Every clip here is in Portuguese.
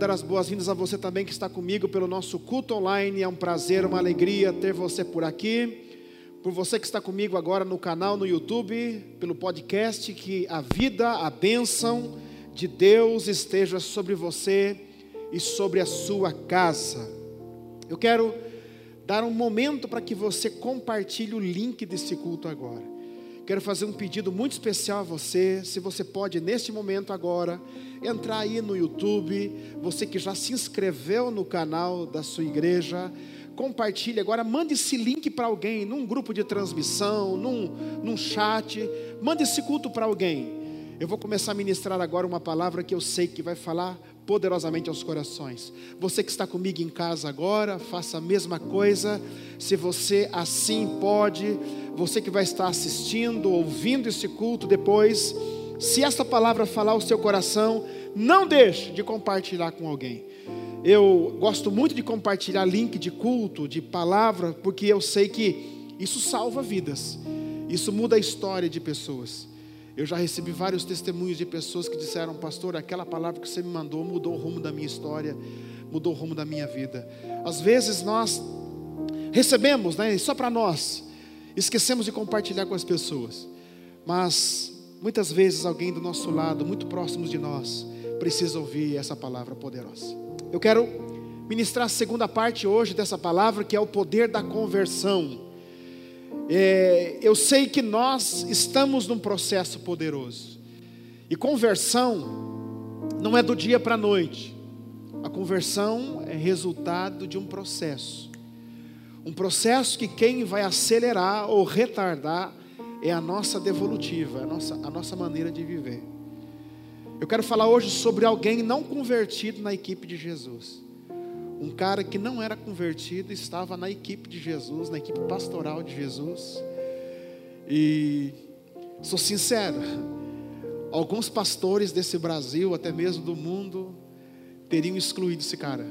Dar as boas-vindas a você também que está comigo pelo nosso culto online. É um prazer, uma alegria ter você por aqui. Por você que está comigo agora no canal no YouTube, pelo podcast, que a vida, a bênção de Deus esteja sobre você e sobre a sua casa. Eu quero dar um momento para que você compartilhe o link desse culto agora. Quero fazer um pedido muito especial a você, se você pode neste momento agora entrar aí no YouTube, você que já se inscreveu no canal da sua igreja, compartilhe agora, mande esse link para alguém, num grupo de transmissão, num, num chat, mande esse culto para alguém. Eu vou começar a ministrar agora uma palavra que eu sei que vai falar poderosamente aos corações. Você que está comigo em casa agora, faça a mesma coisa. Se você assim pode, você que vai estar assistindo, ouvindo esse culto depois, se esta palavra falar ao seu coração, não deixe de compartilhar com alguém. Eu gosto muito de compartilhar link de culto, de palavra, porque eu sei que isso salva vidas. Isso muda a história de pessoas. Eu já recebi vários testemunhos de pessoas que disseram, pastor, aquela palavra que você me mandou mudou o rumo da minha história, mudou o rumo da minha vida. Às vezes nós recebemos, né, só para nós, esquecemos de compartilhar com as pessoas. Mas muitas vezes alguém do nosso lado, muito próximo de nós, precisa ouvir essa palavra poderosa. Eu quero ministrar a segunda parte hoje dessa palavra, que é o poder da conversão. É, eu sei que nós estamos num processo poderoso. E conversão não é do dia para a noite. A conversão é resultado de um processo. Um processo que quem vai acelerar ou retardar é a nossa devolutiva, a nossa, a nossa maneira de viver. Eu quero falar hoje sobre alguém não convertido na equipe de Jesus. Um cara que não era convertido estava na equipe de Jesus, na equipe pastoral de Jesus. E sou sincero, alguns pastores desse Brasil, até mesmo do mundo, teriam excluído esse cara.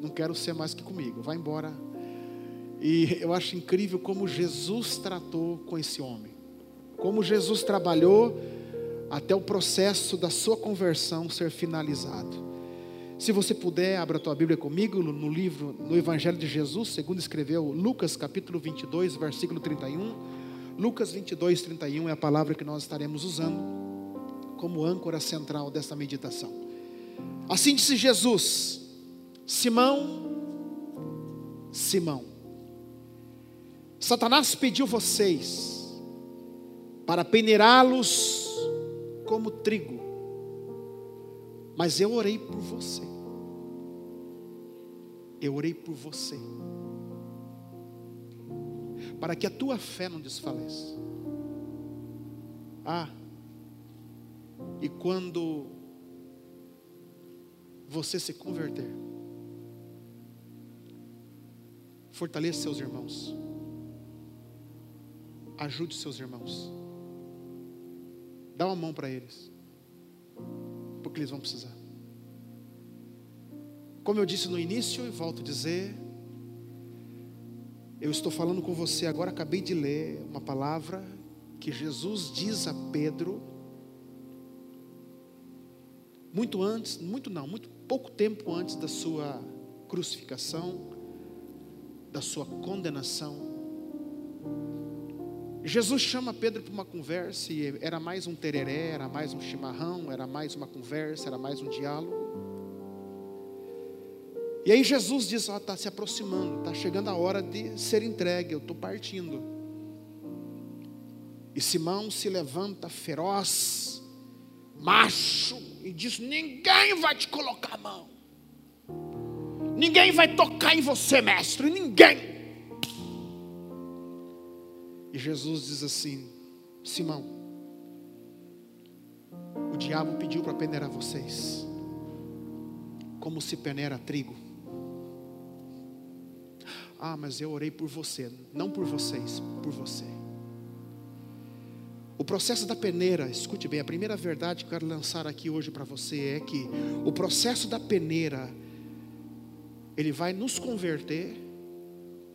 Não quero ser mais que comigo, vai embora. E eu acho incrível como Jesus tratou com esse homem. Como Jesus trabalhou até o processo da sua conversão ser finalizado. Se você puder, abra a tua Bíblia comigo no livro, no Evangelho de Jesus, segundo escreveu Lucas capítulo 22, versículo 31. Lucas 22, 31 é a palavra que nós estaremos usando como âncora central desta meditação. Assim disse Jesus: Simão, Simão, Satanás pediu vocês para peneirá-los como trigo mas eu orei por você. Eu orei por você. Para que a tua fé não desfaleça. Ah, e quando você se converter, fortaleça seus irmãos. Ajude seus irmãos. Dá uma mão para eles que eles vão precisar. Como eu disse no início e volto a dizer, eu estou falando com você agora, acabei de ler uma palavra que Jesus diz a Pedro, muito antes, muito não, muito pouco tempo antes da sua crucificação, da sua condenação. Jesus chama Pedro para uma conversa e era mais um tereré, era mais um chimarrão, era mais uma conversa, era mais um diálogo. E aí Jesus diz: Está oh, se aproximando, está chegando a hora de ser entregue, eu estou partindo. E Simão se levanta feroz, macho, e diz: Ninguém vai te colocar a mão, ninguém vai tocar em você, mestre, ninguém. E Jesus diz assim: Simão, o diabo pediu para peneirar vocês, como se peneira trigo. Ah, mas eu orei por você, não por vocês, por você. O processo da peneira, escute bem, a primeira verdade que eu quero lançar aqui hoje para você é que o processo da peneira, ele vai nos converter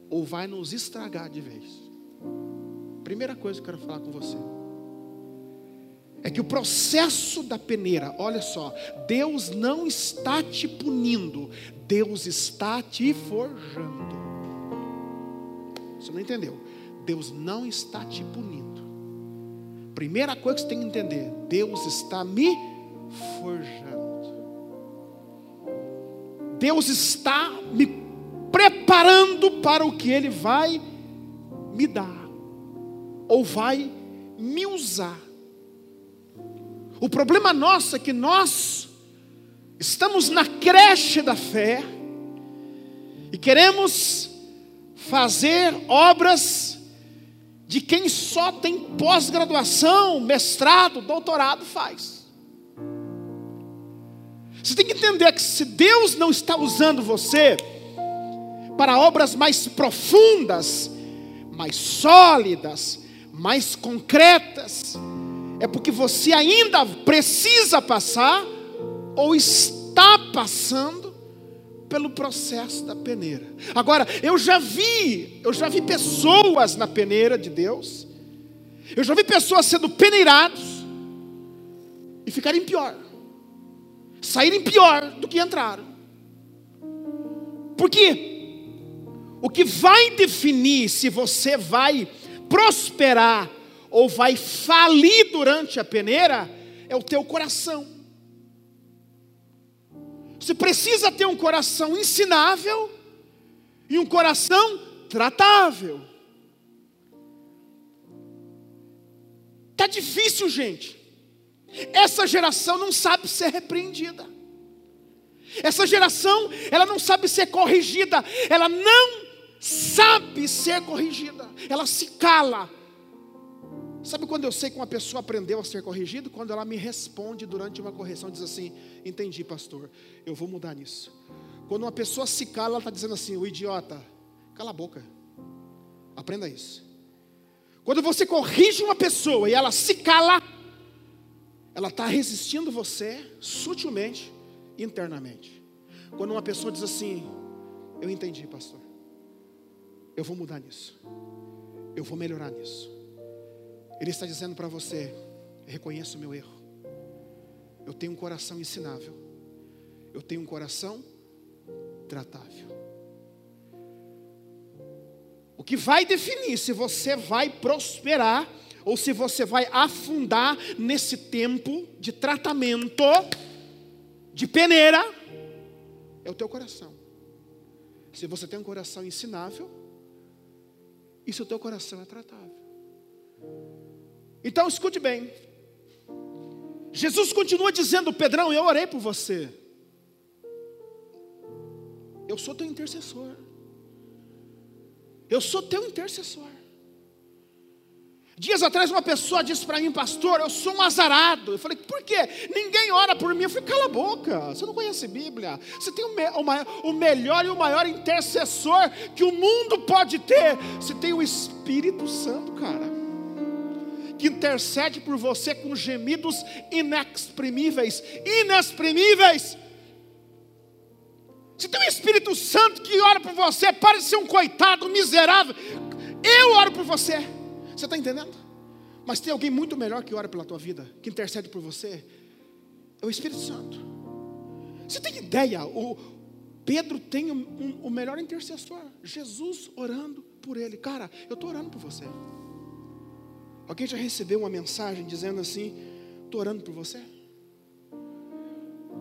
ou vai nos estragar de vez. Primeira coisa que eu quero falar com você é que o processo da peneira, olha só, Deus não está te punindo, Deus está te forjando. Você não entendeu? Deus não está te punindo. Primeira coisa que você tem que entender: Deus está me forjando. Deus está me preparando para o que Ele vai me dar, ou vai me usar. O problema nosso é que nós estamos na creche da fé e queremos fazer obras de quem só tem pós-graduação, mestrado, doutorado faz. Você tem que entender que se Deus não está usando você para obras mais profundas, mais sólidas, mais concretas, é porque você ainda precisa passar ou está passando pelo processo da peneira. Agora, eu já vi, eu já vi pessoas na peneira de Deus. Eu já vi pessoas sendo peneirados e ficarem pior. Saírem pior do que entraram. Porque o que vai definir se você vai prosperar ou vai falir durante a peneira é o teu coração. Você precisa ter um coração ensinável e um coração tratável. Tá difícil, gente. Essa geração não sabe ser repreendida. Essa geração, ela não sabe ser corrigida. Ela não sabe ser corrigida. Ela se cala Sabe quando eu sei que uma pessoa aprendeu a ser corrigido? Quando ela me responde durante uma correção, diz assim: Entendi, pastor, eu vou mudar nisso. Quando uma pessoa se cala, ela está dizendo assim: O idiota, cala a boca, aprenda isso. Quando você corrige uma pessoa e ela se cala, ela está resistindo você sutilmente, internamente. Quando uma pessoa diz assim: Eu entendi, pastor, eu vou mudar nisso, eu vou melhorar nisso. Ele está dizendo para você: reconheça o meu erro. Eu tenho um coração ensinável. Eu tenho um coração tratável. O que vai definir se você vai prosperar ou se você vai afundar nesse tempo de tratamento, de peneira, é o teu coração. Se você tem um coração ensinável, e se o teu coração é tratável. Então escute bem. Jesus continua dizendo, Pedrão, eu orei por você. Eu sou teu intercessor. Eu sou teu intercessor. Dias atrás uma pessoa disse para mim, pastor, eu sou um azarado. Eu falei, por quê? Ninguém ora por mim. Eu falei, cala a boca, você não conhece Bíblia. Você tem o, me o, o melhor e o maior intercessor que o mundo pode ter. Você tem o Espírito Santo, cara que intercede por você com gemidos inexprimíveis, inexprimíveis. Se tem um Espírito Santo que ora por você, para de ser um coitado, miserável. Eu oro por você. Você está entendendo? Mas tem alguém muito melhor que ora pela tua vida, que intercede por você. É o Espírito Santo. Você tem ideia? O Pedro tem um, um, o melhor intercessor. Jesus orando por ele. Cara, eu estou orando por você. Alguém já recebeu uma mensagem dizendo assim: estou orando por você?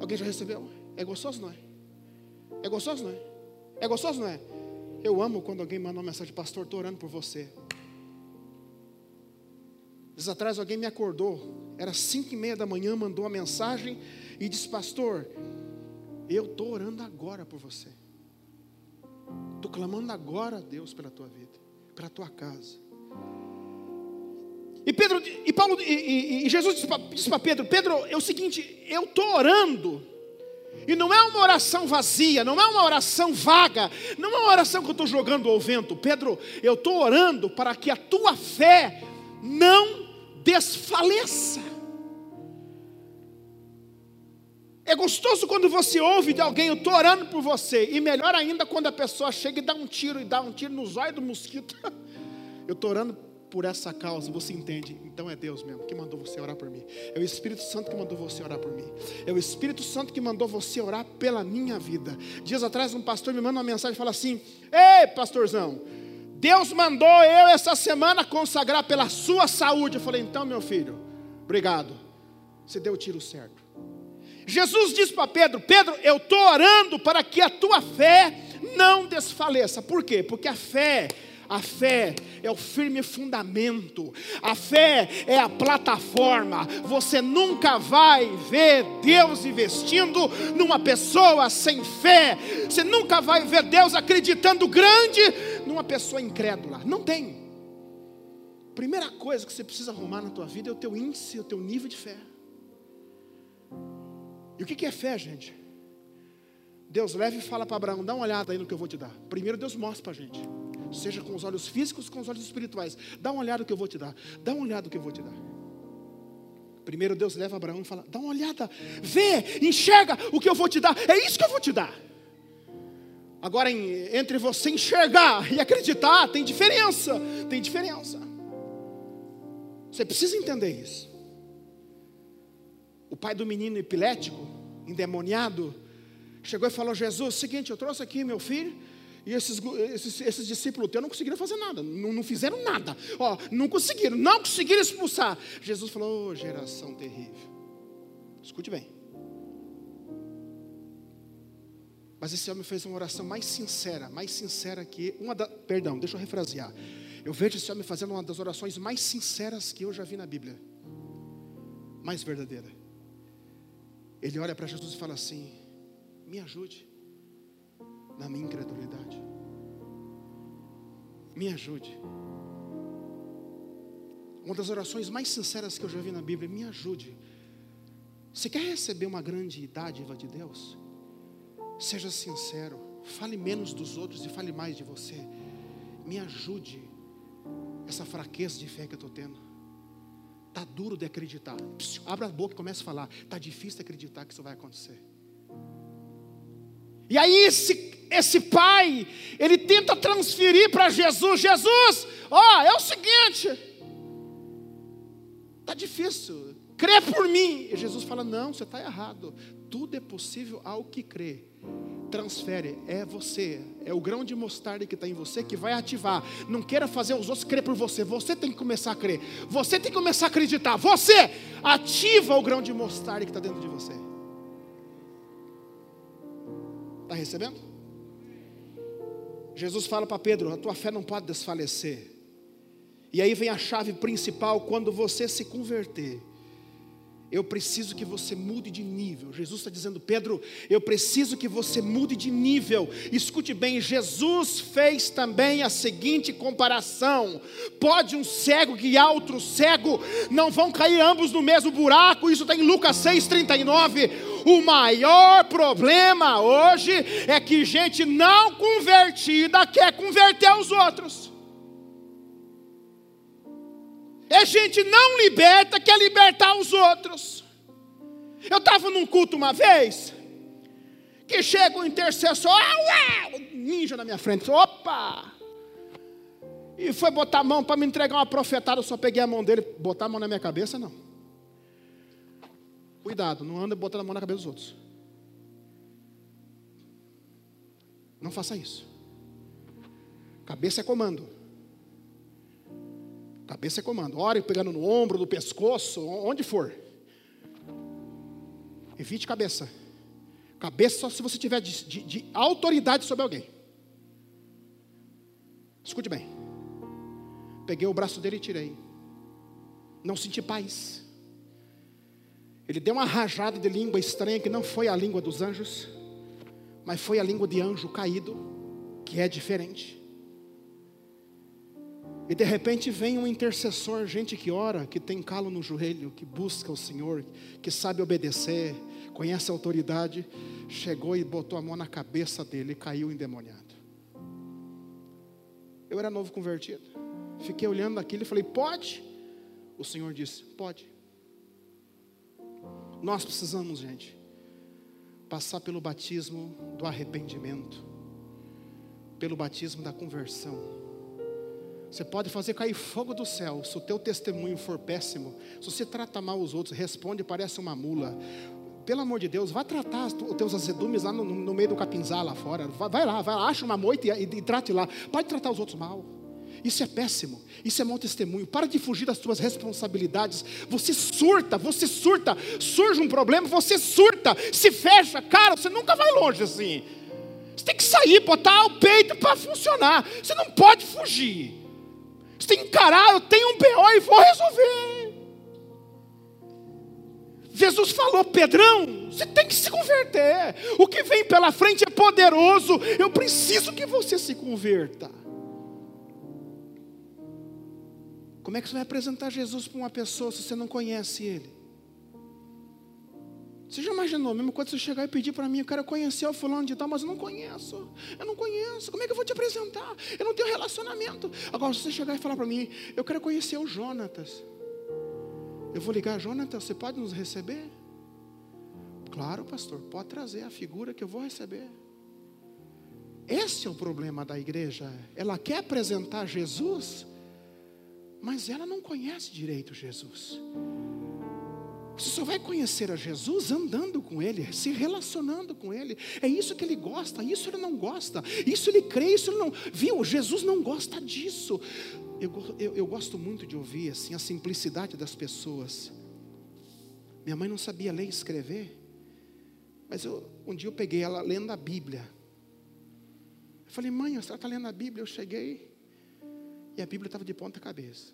Alguém já recebeu? É gostoso, não é? É gostoso, não é? É gostoso, não é? Eu amo quando alguém manda uma mensagem, pastor, estou orando por você. Dias atrás alguém me acordou, era cinco e meia da manhã, mandou uma mensagem e disse, pastor, eu estou orando agora por você. Estou clamando agora a Deus pela tua vida, pela tua casa. E Pedro, e Paulo, e, e, e Jesus disse para Pedro: Pedro, é o seguinte, eu estou orando, e não é uma oração vazia, não é uma oração vaga, não é uma oração que eu estou jogando ao vento. Pedro, eu estou orando para que a tua fé não desfaleça. É gostoso quando você ouve de alguém, eu estou orando por você, e melhor ainda quando a pessoa chega e dá um tiro, e dá um tiro nos olhos do mosquito. Eu estou orando por essa causa, você entende, então é Deus mesmo que mandou você orar por mim. É o Espírito Santo que mandou você orar por mim. É o Espírito Santo que mandou você orar pela minha vida. Dias atrás, um pastor me manda uma mensagem e fala assim: Ei, pastorzão, Deus mandou eu essa semana consagrar pela sua saúde. Eu falei: Então, meu filho, obrigado. Você deu o tiro certo. Jesus disse para Pedro: Pedro, eu estou orando para que a tua fé não desfaleça. Por quê? Porque a fé a fé é o firme fundamento, a fé é a plataforma. Você nunca vai ver Deus investindo numa pessoa sem fé, você nunca vai ver Deus acreditando grande numa pessoa incrédula. Não tem. Primeira coisa que você precisa arrumar na tua vida é o teu índice, o teu nível de fé. E o que é fé, gente? Deus leva e fala para Abraão: dá uma olhada aí no que eu vou te dar. Primeiro Deus mostra para a gente seja com os olhos físicos, com os olhos espirituais. Dá uma olhada que eu vou te dar. Dá uma olhada que eu vou te dar. Primeiro Deus leva Abraão e fala: dá uma olhada, vê, enxerga o que eu vou te dar. É isso que eu vou te dar. Agora, entre você enxergar e acreditar, tem diferença. Tem diferença. Você precisa entender isso. O pai do menino epilético, endemoniado, chegou e falou: Jesus, seguinte, eu trouxe aqui meu filho e esses, esses, esses discípulos teus não conseguiram fazer nada, não, não, fizeram nada, ó, não conseguiram, não conseguiram expulsar. Jesus falou: oh, geração terrível. Escute bem. Mas esse homem fez uma oração mais sincera, mais sincera que uma da, perdão, deixa eu refrasear. Eu vejo esse homem fazendo uma das orações mais sinceras que eu já vi na Bíblia, mais verdadeira. Ele olha para Jesus e fala assim: Me ajude na minha incredulidade. Me ajude. Uma das orações mais sinceras que eu já vi na Bíblia, me ajude. Você quer receber uma grande dádiva de Deus? Seja sincero, fale menos dos outros e fale mais de você. Me ajude essa fraqueza de fé que eu estou tendo. Está duro de acreditar. Psiu, abra a boca e comece a falar. Está difícil acreditar que isso vai acontecer. E aí esse esse pai, ele tenta transferir para Jesus: Jesus, ó, é o seguinte, está difícil, crê por mim. E Jesus fala: Não, você está errado, tudo é possível ao que crê. Transfere, é você, é o grão de mostarda que está em você que vai ativar. Não queira fazer os outros crer por você, você tem que começar a crer, você tem que começar a acreditar. Você ativa o grão de mostarda que está dentro de você. Está recebendo? Jesus fala para Pedro: a tua fé não pode desfalecer. E aí vem a chave principal: quando você se converter, eu preciso que você mude de nível. Jesus está dizendo, Pedro, eu preciso que você mude de nível. Escute bem, Jesus fez também a seguinte comparação: pode um cego guiar outro cego, não vão cair ambos no mesmo buraco. Isso está em Lucas 6,39. O maior problema hoje é que gente não convertida quer converter os outros. É gente não liberta quer libertar os outros. Eu estava num culto uma vez, que chega um intercessor, ah, ninja na minha frente, opa! E foi botar a mão para me entregar uma profetada, eu só peguei a mão dele, botar a mão na minha cabeça, não. Cuidado, não anda botando a mão na cabeça dos outros. Não faça isso. Cabeça é comando. Cabeça é comando. Ore pegando no ombro, no pescoço, onde for. Evite cabeça. Cabeça só se você tiver de, de, de autoridade sobre alguém. Escute bem. Peguei o braço dele e tirei. Não senti paz. Ele deu uma rajada de língua estranha que não foi a língua dos anjos, mas foi a língua de anjo caído, que é diferente. E de repente vem um intercessor, gente que ora, que tem calo no joelho, que busca o Senhor, que sabe obedecer, conhece a autoridade, chegou e botou a mão na cabeça dele e caiu endemoniado. Eu era novo convertido. Fiquei olhando aquilo e falei: "Pode?" O Senhor disse: "Pode." Nós precisamos, gente, passar pelo batismo do arrependimento, pelo batismo da conversão, Você pode fazer cair fogo do céu. Se o teu testemunho for péssimo, se você trata mal os outros, responde, parece uma mula. Pelo amor de Deus, vá tratar os teus azedumes lá no, no meio do capinzal lá fora. Vai, vai lá, vai lá, acha uma moita e, e, e trate lá. Pode tratar os outros mal. Isso é péssimo, isso é mau testemunho. Para de fugir das suas responsabilidades. Você surta, você surta. Surge um problema, você surta, se fecha. Cara, você nunca vai longe assim. Você tem que sair, botar o peito para funcionar. Você não pode fugir. Você tem que encarar, eu tenho um BO e vou resolver. Jesus falou, Pedrão, você tem que se converter. O que vem pela frente é poderoso. Eu preciso que você se converta. Como é que você vai apresentar Jesus para uma pessoa se você não conhece Ele? Você já imaginou, mesmo quando você chegar e pedir para mim, eu quero conhecer o fulano de tal, mas eu não conheço. Eu não conheço. Como é que eu vou te apresentar? Eu não tenho relacionamento. Agora, se você chegar e falar para mim, eu quero conhecer o Jonatas. Eu vou ligar, Jonatas, você pode nos receber? Claro, pastor, pode trazer a figura que eu vou receber. Esse é o problema da igreja. Ela quer apresentar Jesus, mas ela não conhece direito Jesus. Você só vai conhecer a Jesus andando com Ele, se relacionando com Ele. É isso que Ele gosta, isso Ele não gosta, isso Ele crê, isso Ele não. Viu? Jesus não gosta disso. Eu, eu, eu gosto muito de ouvir assim a simplicidade das pessoas. Minha mãe não sabia ler e escrever, mas eu, um dia eu peguei ela lendo a Bíblia. Eu falei, mãe, senhora está lendo a Bíblia? Eu cheguei, e a Bíblia estava de ponta cabeça.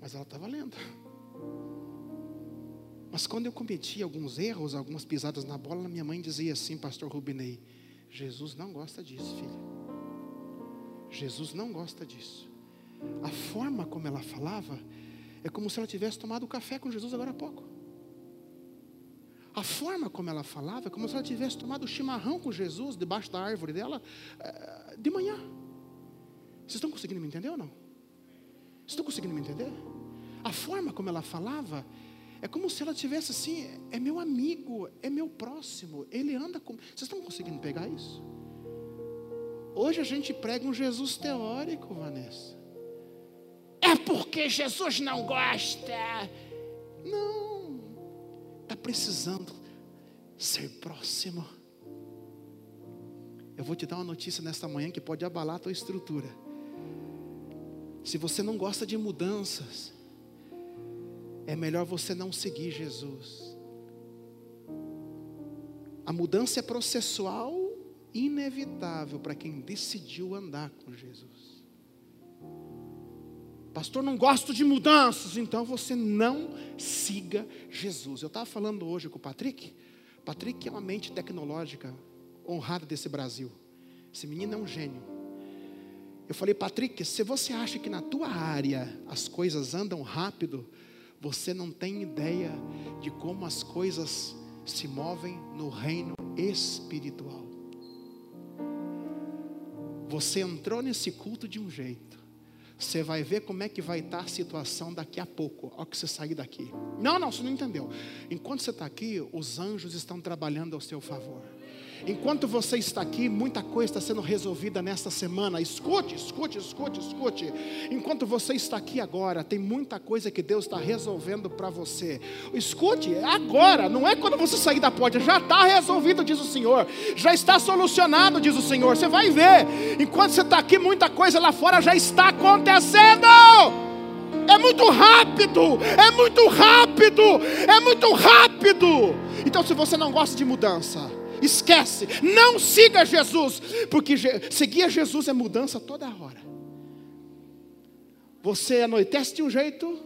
Mas ela estava lendo. Mas quando eu cometia alguns erros, algumas pisadas na bola, minha mãe dizia assim, pastor Rubinei, Jesus não gosta disso, filho. Jesus não gosta disso. A forma como ela falava é como se ela tivesse tomado café com Jesus agora há pouco. A forma como ela falava é como se ela tivesse tomado chimarrão com Jesus debaixo da árvore dela eh, de manhã. Vocês estão conseguindo me entender ou não? Vocês estão conseguindo me entender? A forma como ela falava é como se ela tivesse assim, é meu amigo, é meu próximo, ele anda com. Vocês estão conseguindo pegar isso? Hoje a gente prega um Jesus teórico, Vanessa. É porque Jesus não gosta. Não. Está precisando ser próximo. Eu vou te dar uma notícia nesta manhã que pode abalar a tua estrutura. Se você não gosta de mudanças, é melhor você não seguir Jesus. A mudança é processual, inevitável para quem decidiu andar com Jesus. Pastor, não gosto de mudanças, então você não siga Jesus. Eu estava falando hoje com o Patrick. Patrick é uma mente tecnológica honrada desse Brasil. Esse menino é um gênio. Eu falei, Patrick, se você acha que na tua área as coisas andam rápido, você não tem ideia de como as coisas se movem no reino espiritual. Você entrou nesse culto de um jeito. Você vai ver como é que vai estar a situação daqui a pouco, ao que você sair daqui. Não, não, você não entendeu. Enquanto você está aqui, os anjos estão trabalhando ao seu favor. Enquanto você está aqui, muita coisa está sendo resolvida nesta semana. Escute, escute, escute, escute. Enquanto você está aqui agora, tem muita coisa que Deus está resolvendo para você. Escute, é agora, não é quando você sair da porta, já está resolvido, diz o Senhor. Já está solucionado, diz o Senhor. Você vai ver. Enquanto você está aqui, muita coisa lá fora já está acontecendo. É muito rápido, é muito rápido, é muito rápido. Então, se você não gosta de mudança, esquece, não siga Jesus, porque seguir Jesus é mudança toda hora. Você anoitece de um jeito,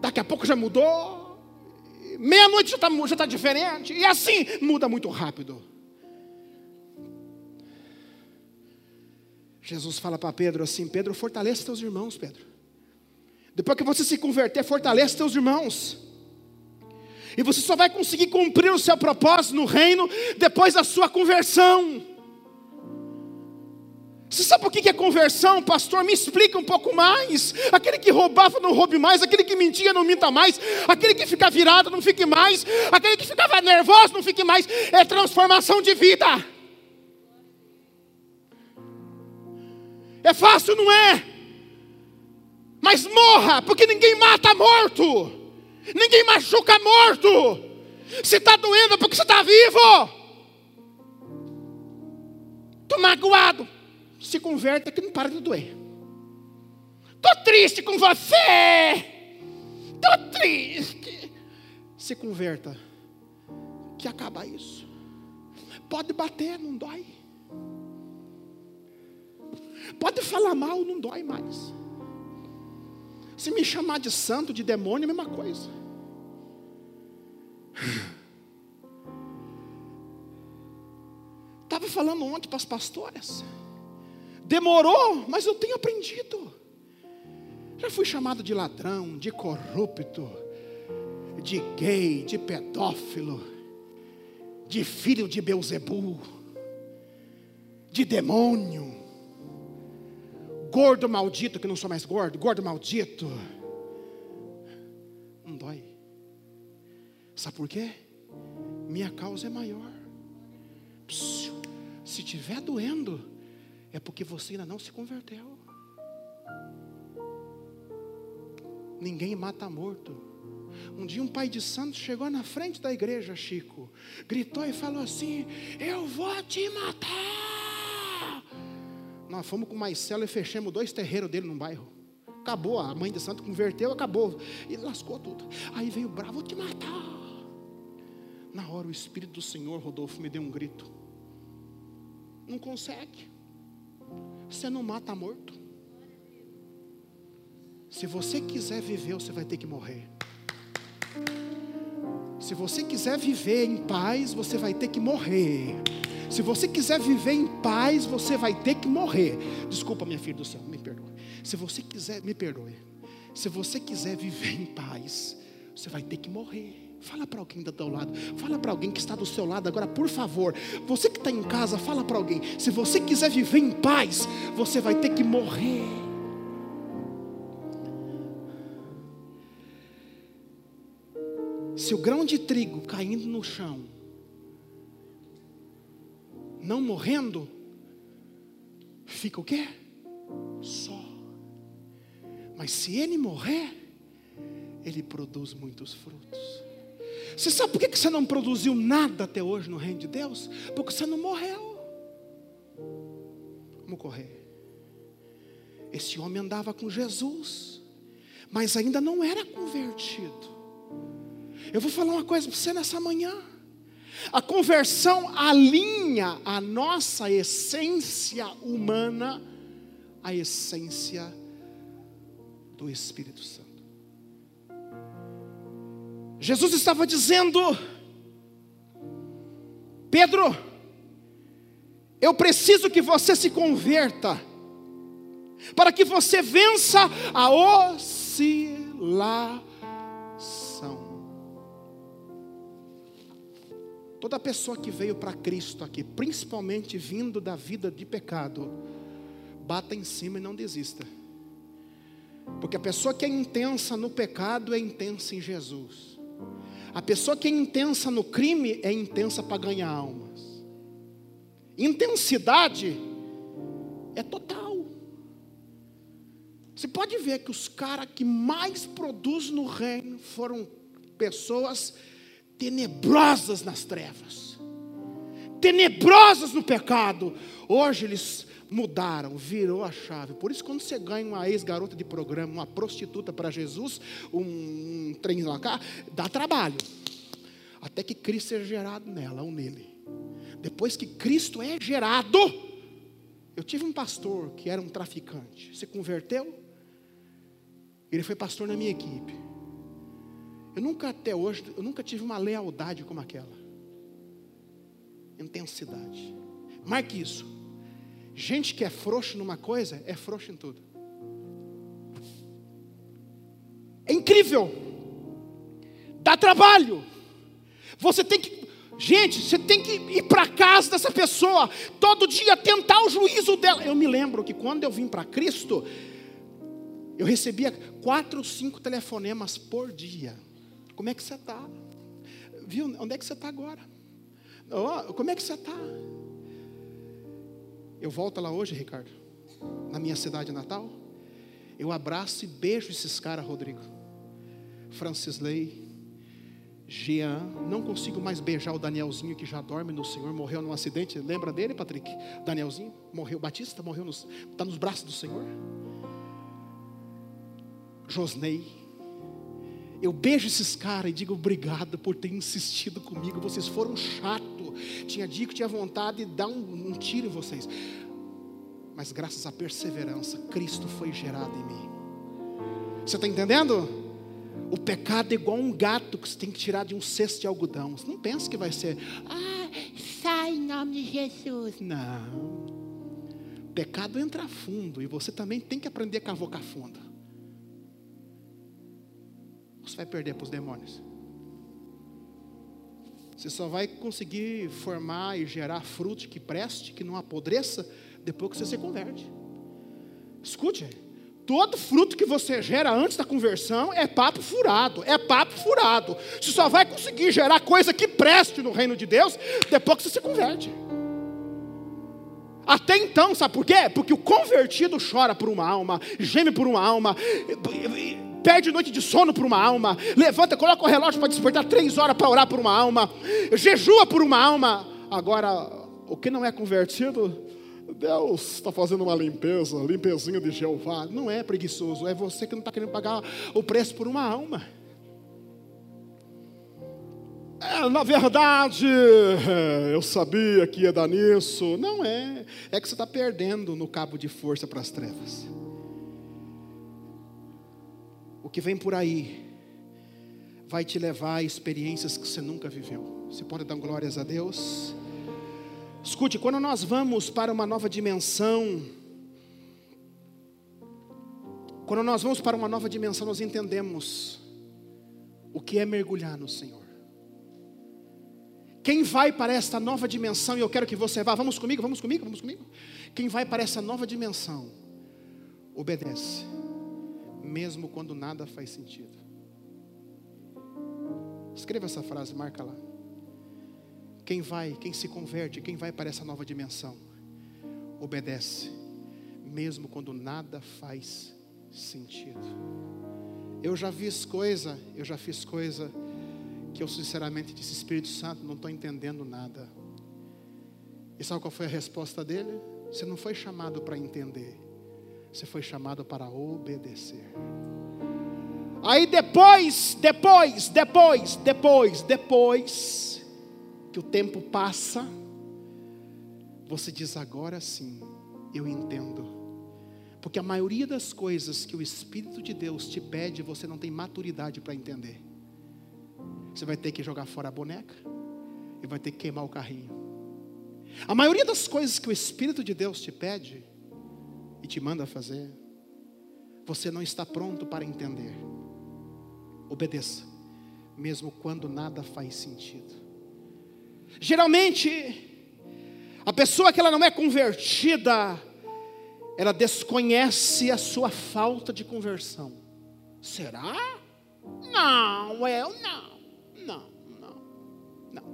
daqui a pouco já mudou, meia-noite já está tá diferente, e assim muda muito rápido. Jesus fala para Pedro assim: Pedro, fortaleça teus irmãos, Pedro. Depois que você se converter, fortaleça teus irmãos. E você só vai conseguir cumprir o seu propósito no reino depois da sua conversão. Você sabe por que é conversão, pastor? Me explica um pouco mais. Aquele que roubava não roube mais, aquele que mentia não minta mais, aquele que fica virado não fique mais, aquele que ficava nervoso não fique mais. É transformação de vida. É fácil, não é? Mas morra, porque ninguém mata morto, ninguém machuca morto. Se está doendo é porque você está vivo. Estou magoado. Se converta que não para de doer. Estou triste com você. Estou triste. Se converta. Que acaba isso. Pode bater, não dói. Pode falar mal, não dói mais. Se me chamar de santo, de demônio, é a mesma coisa. Estava falando ontem para as pastoras. Demorou, mas eu tenho aprendido. Já fui chamado de ladrão, de corrupto, de gay, de pedófilo, de filho de Beuzebu, de demônio, gordo maldito, que não sou mais gordo, gordo maldito. Não dói. Sabe por quê? Minha causa é maior. Se estiver doendo, é porque você ainda não se converteu. Ninguém mata morto. Um dia um pai de santo chegou na frente da igreja, Chico, gritou e falou assim: Eu vou te matar. Nós fomos com o Marcelo e fechamos dois terreiros dele no bairro. Acabou, a mãe de santo converteu, acabou. E lascou tudo. Aí veio bravo, vou te matar. Na hora o Espírito do Senhor, Rodolfo, me deu um grito. Não consegue. Você não mata morto. Se você quiser viver, você vai ter que morrer. Se você quiser viver em paz, você vai ter que morrer. Se você quiser viver em paz, você vai ter que morrer. Desculpa, minha filha do céu, me perdoe. Se você quiser, me perdoe. Se você quiser viver em paz, você vai ter que morrer. Fala para alguém do teu lado. Fala para alguém que está do seu lado agora, por favor. Você que está em casa, fala para alguém. Se você quiser viver em paz, você vai ter que morrer. Se o grão de trigo caindo no chão, não morrendo, fica o quê? Só. Mas se ele morrer, ele produz muitos frutos. Você sabe por que você não produziu nada até hoje no reino de Deus? Porque você não morreu. Vamos correr. Esse homem andava com Jesus, mas ainda não era convertido. Eu vou falar uma coisa para você nessa manhã. A conversão alinha a nossa essência humana à essência do Espírito Santo. Jesus estava dizendo: Pedro, eu preciso que você se converta, para que você vença a oscilação. Toda pessoa que veio para Cristo aqui, principalmente vindo da vida de pecado, bata em cima e não desista. Porque a pessoa que é intensa no pecado é intensa em Jesus. A pessoa que é intensa no crime é intensa para ganhar almas. Intensidade é total. Você pode ver que os caras que mais produzem no reino foram pessoas tenebrosas nas trevas, tenebrosas no pecado. Hoje eles mudaram, virou a chave. Por isso, quando você ganha uma ex-garota de programa, uma prostituta para Jesus, um, um trem lá cá, dá trabalho. Até que Cristo seja gerado nela ou nele. Depois que Cristo é gerado, eu tive um pastor que era um traficante, se converteu, ele foi pastor na minha equipe. Eu nunca até hoje, eu nunca tive uma lealdade como aquela. Intensidade. Marque isso. Gente que é frouxo numa coisa, é frouxo em tudo. É incrível. Dá trabalho. Você tem que, gente, você tem que ir para casa dessa pessoa, todo dia tentar o juízo dela. Eu me lembro que quando eu vim para Cristo, eu recebia quatro, cinco telefonemas por dia. Como é que você está? Viu? Onde é que você está agora? Oh, como é que você está? Eu volto lá hoje, Ricardo. na minha cidade natal, eu abraço e beijo esses caras, Rodrigo. Francisley, Jean, não consigo mais beijar o Danielzinho que já dorme no Senhor, morreu num acidente. Lembra dele, Patrick? Danielzinho morreu, Batista morreu, nos, está nos braços do Senhor. Josnei, eu beijo esses caras e digo obrigado por ter insistido comigo. Vocês foram chato. Tinha dia que tinha vontade de dar um, um tiro em vocês. Mas graças à perseverança, Cristo foi gerado em mim. Você está entendendo? O pecado é igual um gato que você tem que tirar de um cesto de algodão. Você não pensa que vai ser, ah, sai em nome de Jesus. Não. O pecado entra fundo e você também tem que aprender a cavocar fundo. Você vai perder para os demônios. Você só vai conseguir formar e gerar fruto que preste, que não apodreça, depois que você se converte. Escute, Todo fruto que você gera antes da conversão é papo furado, é papo furado. Você só vai conseguir gerar coisa que preste no reino de Deus depois que você se converte. Até então, sabe por quê? Porque o convertido chora por uma alma, geme por uma alma, perde noite de sono por uma alma, levanta, coloca o relógio para despertar três horas para orar por uma alma, jejua por uma alma. Agora, o que não é convertido Deus está fazendo uma limpeza, limpezinha de Jeová. Não é preguiçoso, é você que não está querendo pagar o preço por uma alma. É, na verdade, eu sabia que ia dar nisso. Não é, é que você está perdendo no cabo de força para as trevas. O que vem por aí vai te levar a experiências que você nunca viveu. Você pode dar glórias a Deus? Escute, quando nós vamos para uma nova dimensão, quando nós vamos para uma nova dimensão, nós entendemos o que é mergulhar no Senhor. Quem vai para esta nova dimensão, e eu quero que você vá, vamos comigo, vamos comigo, vamos comigo. Quem vai para essa nova dimensão, obedece, mesmo quando nada faz sentido. Escreva essa frase, marca lá. Quem vai, quem se converte, quem vai para essa nova dimensão, obedece, mesmo quando nada faz sentido. Eu já fiz coisa, eu já fiz coisa que eu sinceramente disse, Espírito Santo, não estou entendendo nada. E sabe qual foi a resposta dele? Você não foi chamado para entender, você foi chamado para obedecer. Aí depois, depois, depois, depois, depois, que o tempo passa, você diz agora sim, eu entendo. Porque a maioria das coisas que o Espírito de Deus te pede, você não tem maturidade para entender. Você vai ter que jogar fora a boneca e vai ter que queimar o carrinho. A maioria das coisas que o Espírito de Deus te pede e te manda fazer, você não está pronto para entender. Obedeça, mesmo quando nada faz sentido. Geralmente, a pessoa que ela não é convertida, ela desconhece a sua falta de conversão. Será? Não, eu não. Não, não, não.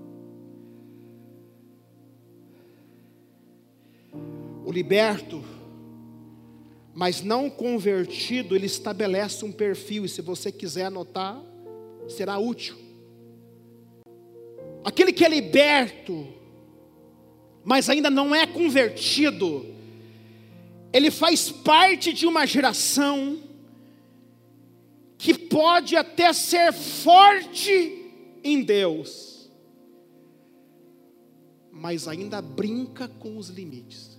O liberto, mas não convertido, ele estabelece um perfil, e se você quiser anotar, será útil aquele que é liberto, mas ainda não é convertido, ele faz parte de uma geração que pode até ser forte em Deus, mas ainda brinca com os limites.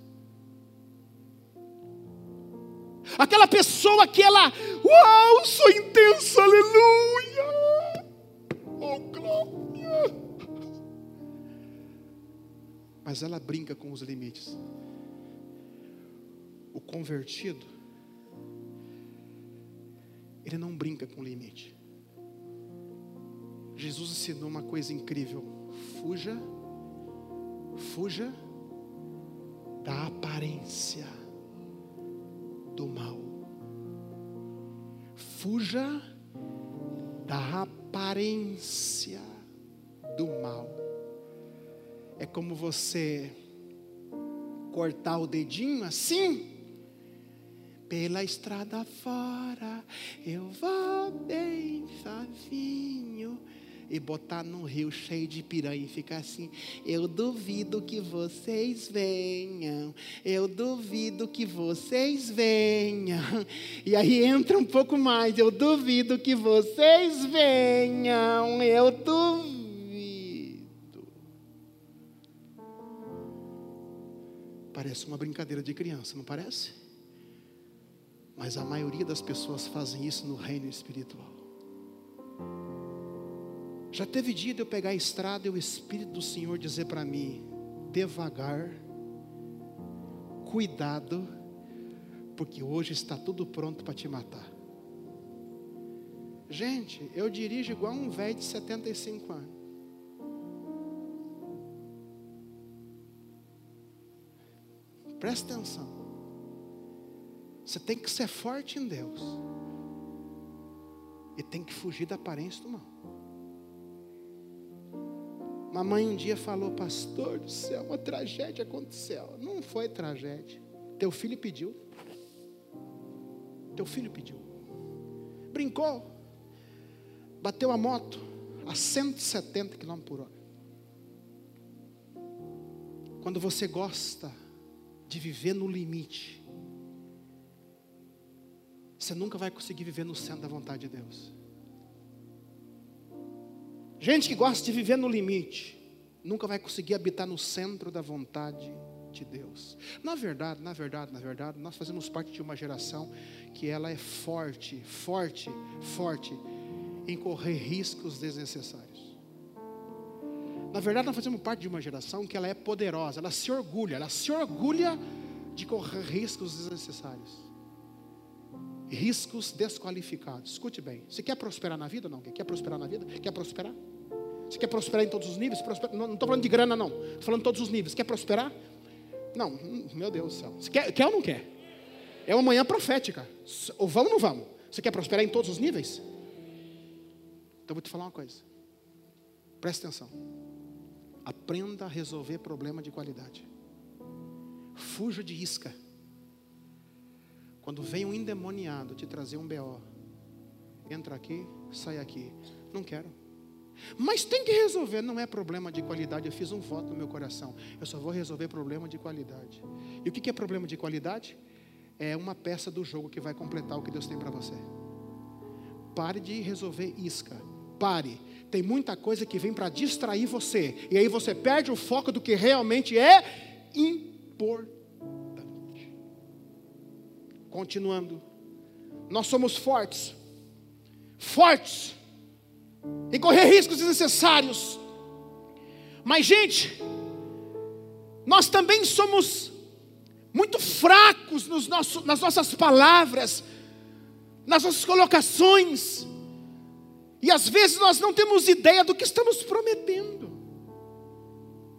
Aquela pessoa que ela, uau, sou intensa, aleluia, oh glória mas ela brinca com os limites. O convertido, ele não brinca com limite. Jesus ensinou uma coisa incrível: fuja, fuja da aparência do mal. Fuja da aparência do mal. É como você cortar o dedinho assim Pela estrada fora, eu vou bem sozinho e botar num rio cheio de piranha e ficar assim: Eu duvido que vocês venham, eu duvido que vocês venham. E aí entra um pouco mais: Eu duvido que vocês venham, eu duvido. Parece uma brincadeira de criança, não parece? Mas a maioria das pessoas fazem isso no reino espiritual. Já teve dia de eu pegar a estrada e o Espírito do Senhor dizer para mim: devagar, cuidado, porque hoje está tudo pronto para te matar. Gente, eu dirijo igual um velho de 75 anos. Presta atenção. Você tem que ser forte em Deus. E tem que fugir da aparência do mal. Mamãe um dia falou, pastor do céu, uma tragédia aconteceu. Não foi tragédia. Teu filho pediu. Teu filho pediu. Brincou. Bateu a moto a 170 km por hora. Quando você gosta de viver no limite, você nunca vai conseguir viver no centro da vontade de Deus. Gente que gosta de viver no limite, nunca vai conseguir habitar no centro da vontade de Deus. Na verdade, na verdade, na verdade, nós fazemos parte de uma geração que ela é forte, forte, forte em correr riscos desnecessários. Na verdade, nós fazemos parte de uma geração que ela é poderosa, ela se orgulha, ela se orgulha de correr riscos desnecessários. Riscos desqualificados. Escute bem. Você quer prosperar na vida ou não? Quer prosperar na vida? Quer prosperar? Você quer prosperar em todos os níveis? Não estou falando de grana, não. Estou falando de todos os níveis. Quer prosperar? Não, hum, meu Deus do céu. Você quer, quer ou não quer? É uma manhã profética. Ou vamos ou não vamos? Você quer prosperar em todos os níveis? Então eu vou te falar uma coisa. Presta atenção. Aprenda a resolver problema de qualidade. Fuja de isca. Quando vem um endemoniado te trazer um BO, entra aqui, sai aqui. Não quero. Mas tem que resolver, não é problema de qualidade. Eu fiz um voto no meu coração. Eu só vou resolver problema de qualidade. E o que é problema de qualidade? É uma peça do jogo que vai completar o que Deus tem para você. Pare de resolver isca. Pare. Tem muita coisa que vem para distrair você. E aí você perde o foco do que realmente é importante. Continuando. Nós somos fortes. Fortes e correr riscos desnecessários. Mas, gente, nós também somos muito fracos nos nossos, nas nossas palavras, nas nossas colocações, e às vezes nós não temos ideia do que estamos prometendo.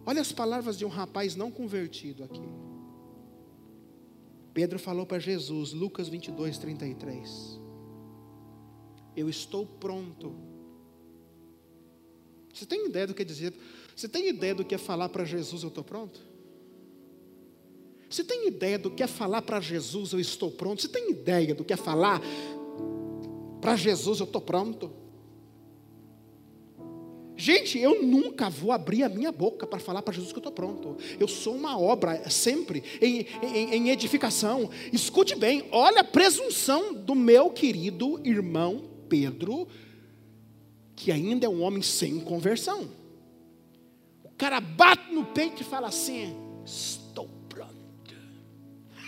Olha as palavras de um rapaz não convertido aqui. Pedro falou para Jesus, Lucas 22, 33. Eu estou pronto você tem ideia do que é dizer? Você tem ideia do que é falar para Jesus, eu estou pronto? Você tem ideia do que é falar para Jesus, eu estou pronto? Você tem ideia do que é falar para Jesus, eu estou pronto? Gente, eu nunca vou abrir a minha boca para falar para Jesus que eu estou pronto. Eu sou uma obra sempre em, em, em, edificação. Escute bem, olha a presunção do meu querido irmão Pedro que ainda é um homem sem conversão. O cara bate no peito e fala assim: Estou pronto.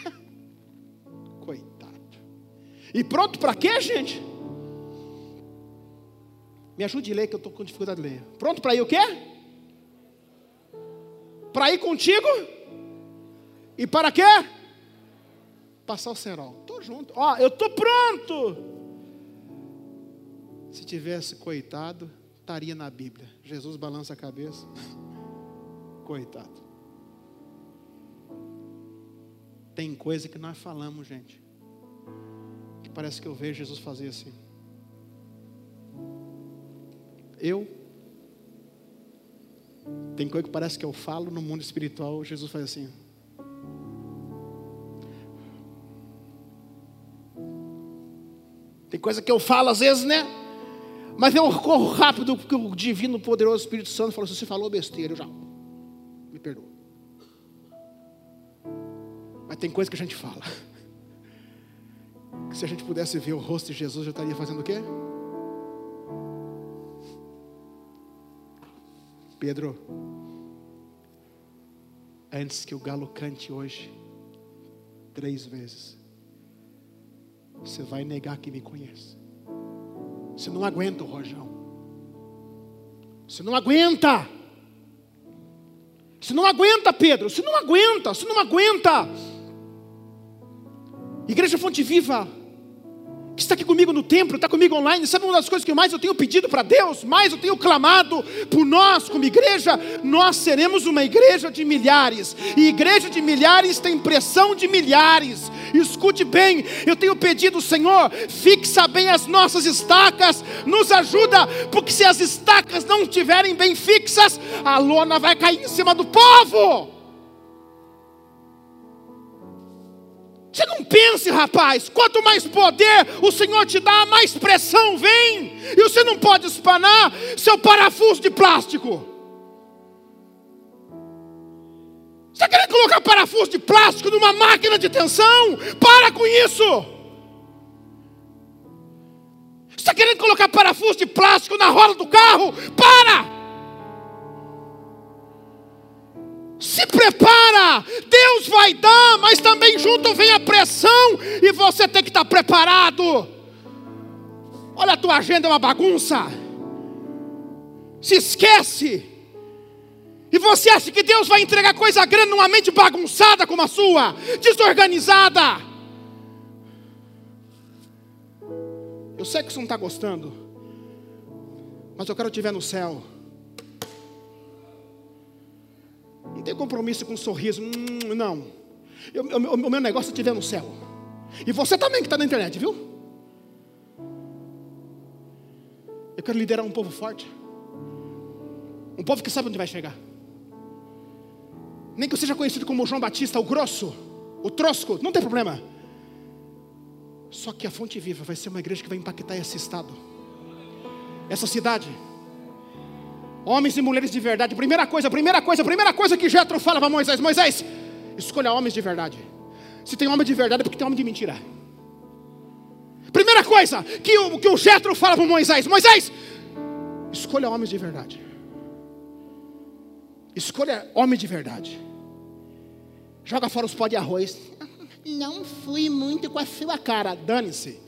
Coitado. E pronto para quê, gente? Me ajude a ler, que eu estou com dificuldade de ler. Pronto para ir o quê? Para ir contigo? E para quê? Passar o cerol. Estou junto. Ó, eu estou pronto. Se tivesse coitado, estaria na Bíblia. Jesus balança a cabeça. Coitado. Tem coisa que nós falamos, gente. Que parece que eu vejo Jesus fazer assim. Eu. Tem coisa que parece que eu falo no mundo espiritual, Jesus faz assim. Tem coisa que eu falo às vezes, né? Mas eu corro rápido porque o divino, poderoso Espírito Santo falou: se você falou besteira, eu já me perdoa. Mas tem coisa que a gente fala. Que se a gente pudesse ver o rosto de Jesus, já estaria fazendo o quê? Pedro, antes que o galo cante hoje, três vezes, você vai negar que me conhece. Você não aguenta o rojão. Você não aguenta. Você não aguenta, Pedro. Você não aguenta. Você não aguenta. Igreja Fonte Viva que está aqui comigo no templo, está comigo online, sabe uma das coisas que mais eu tenho pedido para Deus, mais eu tenho clamado por nós, como igreja, nós seremos uma igreja de milhares, e igreja de milhares tem pressão de milhares. Escute bem, eu tenho pedido, Senhor, fixa bem as nossas estacas, nos ajuda, porque se as estacas não estiverem bem fixas, a lona vai cair em cima do povo. Você não pense, rapaz, quanto mais poder o Senhor te dá, mais pressão vem, e você não pode espanar seu parafuso de plástico. Você está querendo colocar parafuso de plástico numa máquina de tensão? Para com isso! Você está querendo colocar parafuso de plástico na roda do carro? Para! Se prepara, Deus vai dar, mas também junto vem a pressão e você tem que estar preparado. Olha a tua agenda é uma bagunça. Se esquece. E você acha que Deus vai entregar coisa grande numa mente bagunçada como a sua, desorganizada? Eu sei que você não está gostando, mas eu quero te ver no céu. Não tem compromisso com sorriso. Hum, não. Eu, eu, o meu negócio é te no céu. E você também que está na internet, viu? Eu quero liderar um povo forte. Um povo que sabe onde vai chegar. Nem que eu seja conhecido como João Batista, o grosso, o trosco, não tem problema. Só que a fonte viva vai ser uma igreja que vai impactar esse estado, essa cidade Homens e mulheres de verdade. Primeira coisa, primeira coisa, primeira coisa que Jetro fala para Moisés: Moisés, escolha homens de verdade. Se tem homem de verdade, é porque tem homem de mentira. Primeira coisa que o, que o Jetro fala para Moisés: Moisés, escolha homens de verdade. Escolha homem de verdade. Joga fora os pó de arroz. Não fui muito com a sua cara. Dane-se.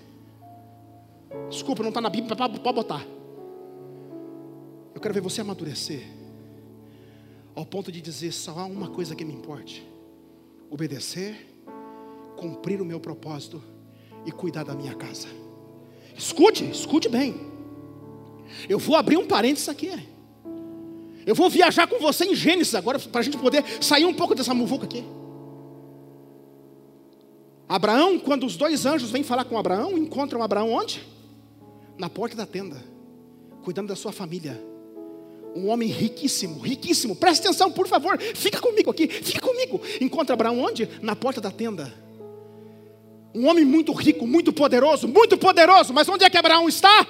Desculpa, não está na Bíblia, pode botar. Eu quero ver você amadurecer ao ponto de dizer só há uma coisa que me importe: obedecer, cumprir o meu propósito e cuidar da minha casa. Escute, escute bem. Eu vou abrir um parênteses aqui. Eu vou viajar com você em Gênesis agora, para a gente poder sair um pouco dessa muvuca aqui. Abraão, quando os dois anjos vêm falar com Abraão, encontram Abraão onde? Na porta da tenda, cuidando da sua família. Um homem riquíssimo, riquíssimo. Preste atenção, por favor. Fica comigo aqui, fica comigo. Encontra Abraão onde? Na porta da tenda. Um homem muito rico, muito poderoso, muito poderoso. Mas onde é que Abraão está?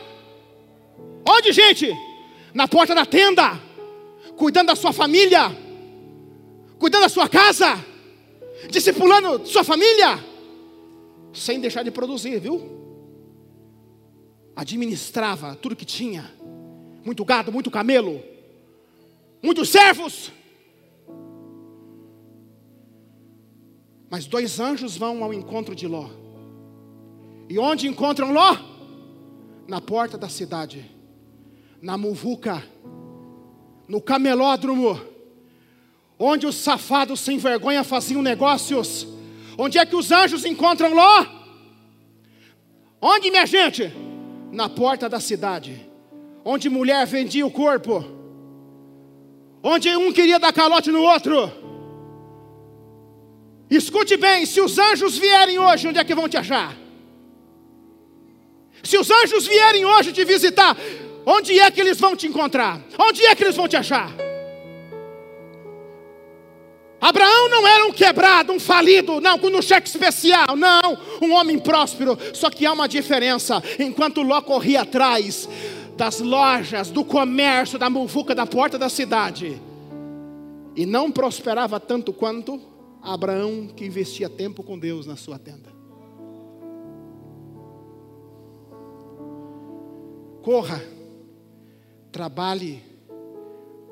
Onde, gente? Na porta da tenda, cuidando da sua família, cuidando da sua casa, discipulando sua família, sem deixar de produzir, viu? Administrava tudo que tinha muito gado, muito camelo, muitos servos. Mas dois anjos vão ao encontro de Ló. E onde encontram Ló? Na porta da cidade, na muvuca, no camelódromo, onde os safados sem vergonha faziam negócios. Onde é que os anjos encontram Ló? Onde, minha gente? Na porta da cidade onde mulher vendia o corpo, onde um queria dar calote no outro. Escute bem: se os anjos vierem hoje, onde é que vão te achar? Se os anjos vierem hoje te visitar, onde é que eles vão te encontrar? Onde é que eles vão te achar? Abraão não era um quebrado, um falido, não, com um cheque especial, não, um homem próspero. Só que há uma diferença. Enquanto Ló corria atrás das lojas, do comércio, da muvuca da porta da cidade, e não prosperava tanto quanto Abraão que investia tempo com Deus na sua tenda. Corra, trabalhe,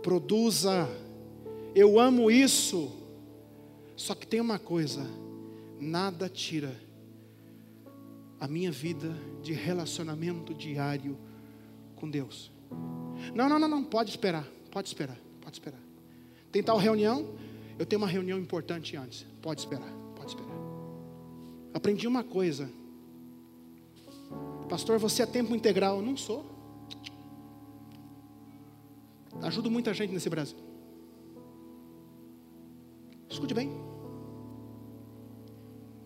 produza. Eu amo isso. Só que tem uma coisa: nada tira a minha vida de relacionamento diário com Deus. Não, não, não, não, pode esperar, pode esperar, pode esperar. Tem tal reunião, eu tenho uma reunião importante antes. Pode esperar, pode esperar. Aprendi uma coisa. Pastor, você é tempo integral? Eu não sou. Ajudo muita gente nesse Brasil. Escute bem.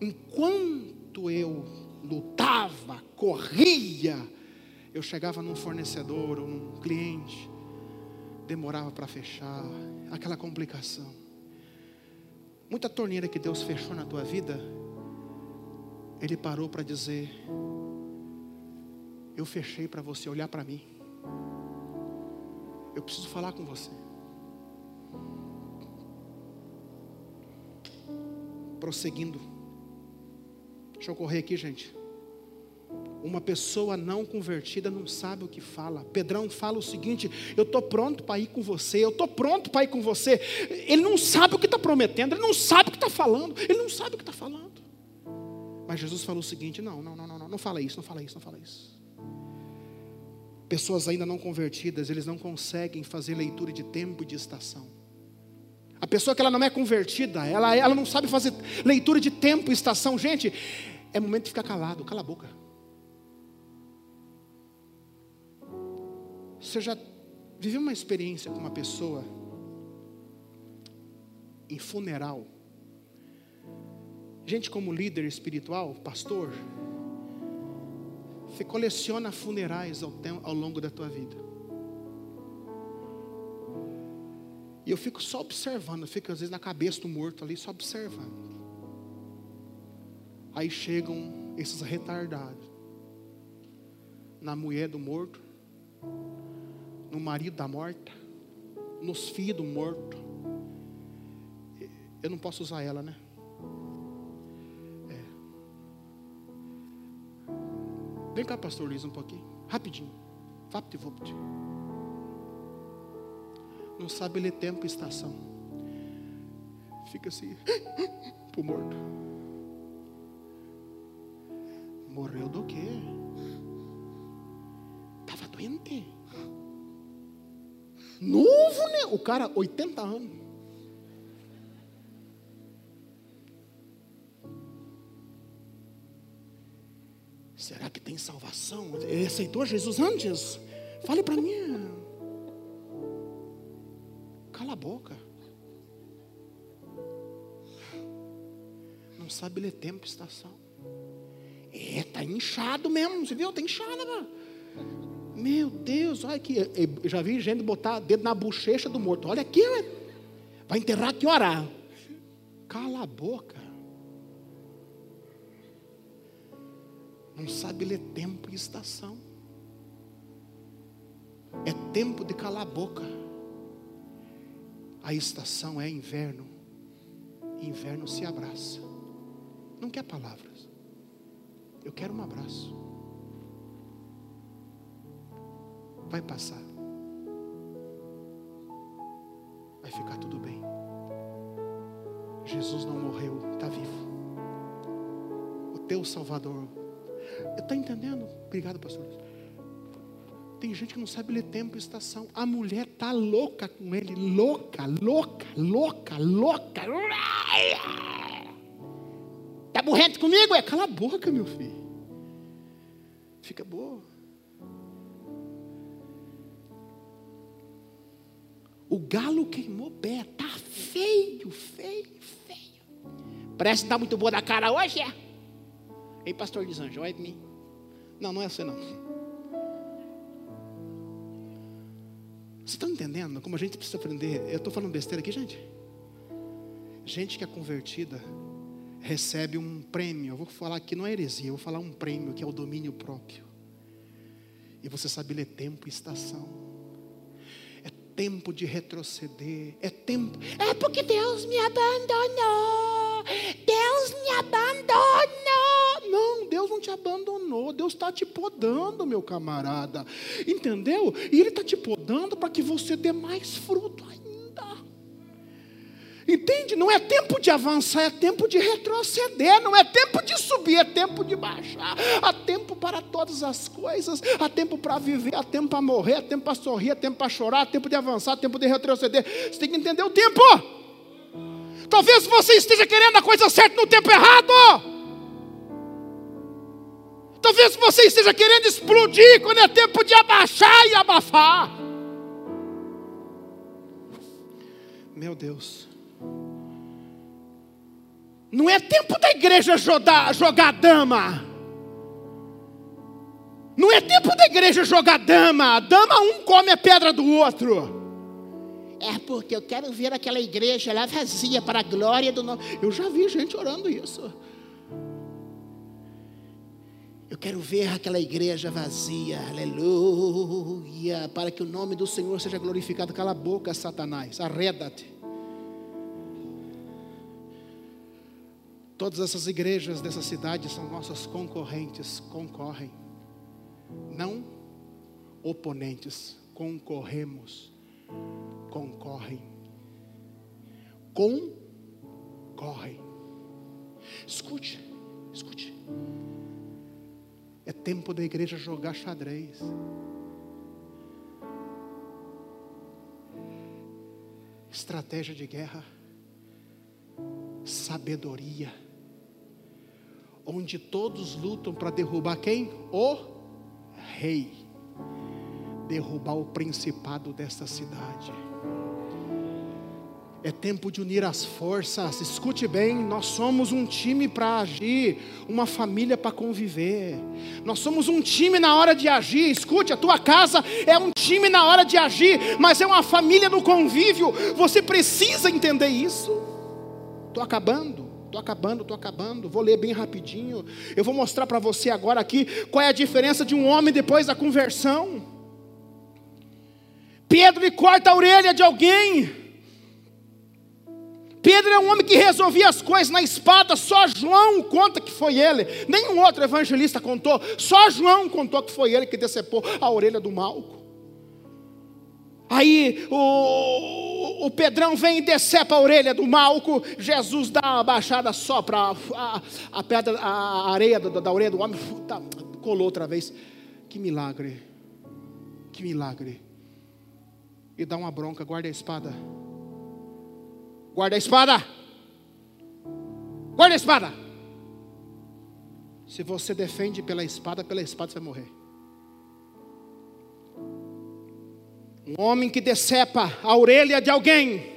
Enquanto eu lutava, corria, eu chegava num fornecedor ou num cliente, demorava para fechar, aquela complicação. Muita torneira que Deus fechou na tua vida, Ele parou para dizer: Eu fechei para você olhar para mim. Eu preciso falar com você. Prosseguindo. Deixa eu correr aqui, gente. Uma pessoa não convertida não sabe o que fala. Pedrão fala o seguinte: Eu estou pronto para ir com você, eu estou pronto para ir com você. Ele não sabe o que está prometendo, ele não sabe o que está falando, ele não sabe o que está falando. Mas Jesus falou o seguinte: Não, não, não, não, não, não fala isso, não fala isso, não fala isso. Pessoas ainda não convertidas, eles não conseguem fazer leitura de tempo e de estação. A pessoa que ela não é convertida, ela, ela não sabe fazer leitura de tempo e estação. Gente, é momento de ficar calado, cala a boca. Você já viveu uma experiência com uma pessoa em funeral? Gente, como líder espiritual, pastor, você coleciona funerais ao, ao longo da tua vida. E eu fico só observando, eu fico às vezes na cabeça do morto ali, só observando. Aí chegam esses retardados na mulher do morto, no marido da morta, nos filhos do morto. Eu não posso usar ela, né? É. Vem cá, pastor Luiz, um pouquinho. Rapidinho. Vapt vupt. Não sabe ler tempo e estação. Fica assim, pro morto. Morreu do quê? Estava doente. Novo, né? O cara, 80 anos. Será que tem salvação? Ele aceitou Jesus antes? Fale para mim. Cala a boca. Não sabe ler tempo e estação. É, tá inchado mesmo. Você viu? Tá inchado, mano. Meu Deus, olha aqui. Eu já vi gente botar dedo na bochecha do morto. Olha aqui, vai enterrar que orar. Cala a boca. Não sabe ler tempo e estação. É tempo de calar a boca. A estação é inverno. Inverno se abraça. Não quer palavras. Eu quero um abraço. Vai passar. Vai ficar tudo bem. Jesus não morreu, está vivo. O teu Salvador. Está entendendo? Obrigado, pastor. Tem gente que não sabe ler tempo e estação. A mulher está louca com ele. Louca, louca, louca, louca. Está morrendo comigo? É, cala a boca, meu filho. Fica boa. O galo queimou pé, tá feio, feio, feio. Parece que tá muito boa da cara hoje, é? Ei, pastor Lisanjo, olha de mim. Não, não é assim não. Vocês estão entendendo como a gente precisa aprender? Eu estou falando besteira aqui, gente? Gente que é convertida recebe um prêmio. Eu vou falar aqui, não é heresia, eu vou falar um prêmio que é o domínio próprio. E você sabe ler tempo e estação. É tempo de retroceder. É tempo. É porque Deus me abandonou. Deus me abandonou. Não, Deus não te abandonou. Deus está te podando, meu camarada. Entendeu? E Ele está te podando para que você dê mais fruto ainda. Entende? Não é tempo de avançar, é tempo de retroceder, não é tempo de subir, é tempo de baixar. Há tempo para todas as coisas, há tempo para viver, há tempo para morrer, há tempo para sorrir, há tempo para chorar, há tempo de avançar, há tempo de retroceder. Você tem que entender o tempo. Talvez você esteja querendo a coisa certa no tempo errado. Talvez você esteja querendo explodir quando é tempo de abaixar e abafar. Meu Deus. Não é tempo da igreja jogar, jogar dama. Não é tempo da igreja jogar dama. Dama um come a pedra do outro. É porque eu quero ver aquela igreja lá vazia para a glória do nome. Eu já vi gente orando isso. Eu quero ver aquela igreja vazia, aleluia, para que o nome do Senhor seja glorificado. Cala a boca, Satanás, arreda-te. Todas essas igrejas dessa cidade são nossas concorrentes, concorrem. Não oponentes, concorremos, concorrem. Concorrem. Escute, escute. É tempo da igreja jogar xadrez. Estratégia de guerra, sabedoria onde todos lutam para derrubar quem? O rei. Derrubar o principado desta cidade. É tempo de unir as forças. Escute bem, nós somos um time para agir, uma família para conviver. Nós somos um time na hora de agir. Escute, a tua casa é um time na hora de agir, mas é uma família no convívio. Você precisa entender isso. Estou acabando. Estou acabando, estou acabando. Vou ler bem rapidinho. Eu vou mostrar para você agora aqui qual é a diferença de um homem depois da conversão. Pedro corta a orelha de alguém. Pedro é um homem que resolvia as coisas na espada, só João conta que foi ele, nenhum outro evangelista contou, só João contou que foi ele que decepou a orelha do Malco. Aí o, o Pedrão vem e decepa a orelha do Malco. Jesus dá uma baixada só para a, a, pedra, a areia da, da orelha do homem. Tá, colou outra vez. Que milagre. Que milagre. E dá uma bronca. Guarda a espada. Guarda a espada. Guarda a espada. Se você defende pela espada, pela espada você vai morrer. Um homem que decepa a orelha de alguém.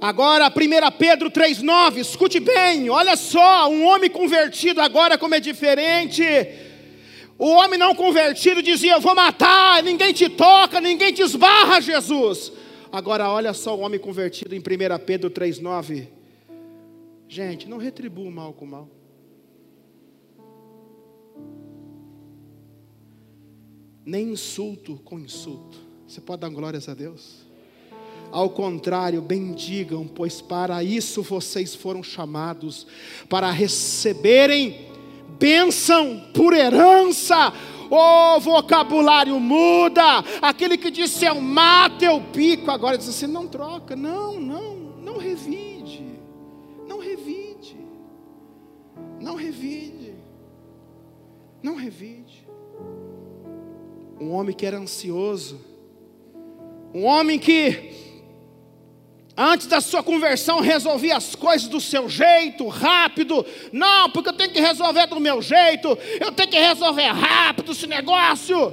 Agora, 1 Pedro 3,9, escute bem, olha só, um homem convertido agora como é diferente. O homem não convertido dizia: Eu vou matar, ninguém te toca, ninguém te esbarra, Jesus. Agora, olha só o homem convertido em 1 Pedro 3,9. Gente, não retribua o mal com o mal. Nem insulto com insulto. Você pode dar glórias a Deus? Ao contrário, bendigam, pois para isso vocês foram chamados para receberem bênção por herança. O vocabulário muda. Aquele que disse é o mata, é o pico, agora diz assim: não troca, não, não, não revide, não revide, não revide, não revide um homem que era ansioso, um homem que antes da sua conversão resolvia as coisas do seu jeito, rápido. Não, porque eu tenho que resolver do meu jeito, eu tenho que resolver rápido esse negócio.